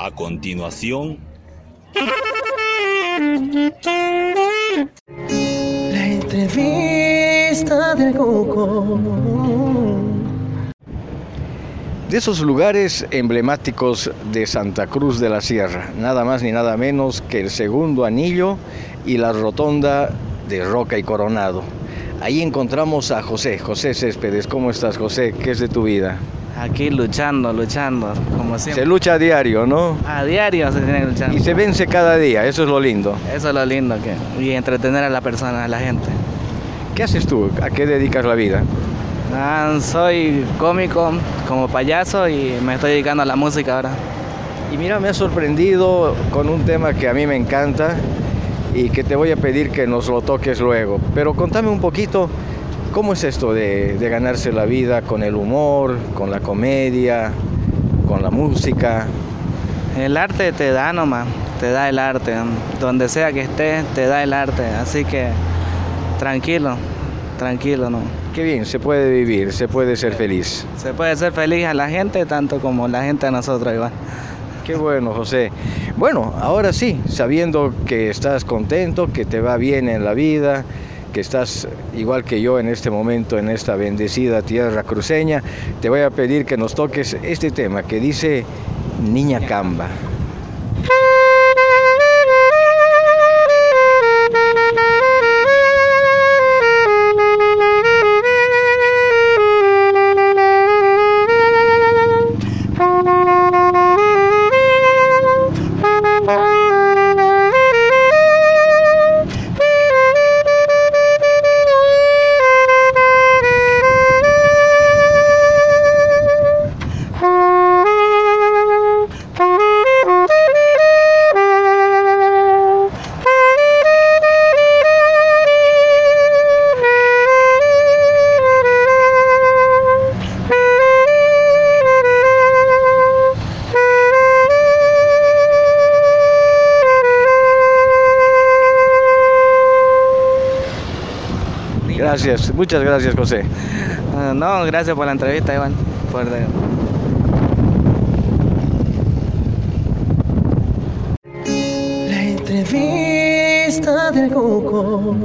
A continuación, La entrevista del Coco. De esos lugares emblemáticos de Santa Cruz de la Sierra, nada más ni nada menos que el segundo anillo y la rotonda de Roca y Coronado. Ahí encontramos a José, José Céspedes. ¿Cómo estás, José? ¿Qué es de tu vida? Aquí luchando, luchando, como siempre. Se lucha a diario, ¿no? A diario se tiene que luchar. Y se vence cada día, eso es lo lindo. Eso es lo lindo, que, y entretener a la persona, a la gente. ¿Qué haces tú? ¿A qué dedicas la vida? Ah, soy cómico, como payaso y me estoy dedicando a la música ahora. Y mira, me ha sorprendido con un tema que a mí me encanta y que te voy a pedir que nos lo toques luego. Pero contame un poquito, ¿cómo es esto de, de ganarse la vida con el humor, con la comedia, con la música? El arte te da nomás, te da el arte. Donde sea que estés, te da el arte. Así que tranquilo, tranquilo, ¿no? Qué bien, se puede vivir, se puede ser feliz. Se puede ser feliz a la gente tanto como la gente a nosotros igual. Qué bueno, José. Bueno, ahora sí, sabiendo que estás contento, que te va bien en la vida, que estás igual que yo en este momento en esta bendecida tierra cruceña, te voy a pedir que nos toques este tema que dice Niña Camba. Gracias, muchas gracias José. Ah, no, gracias por la entrevista Iván. Por de... La entrevista del Coco.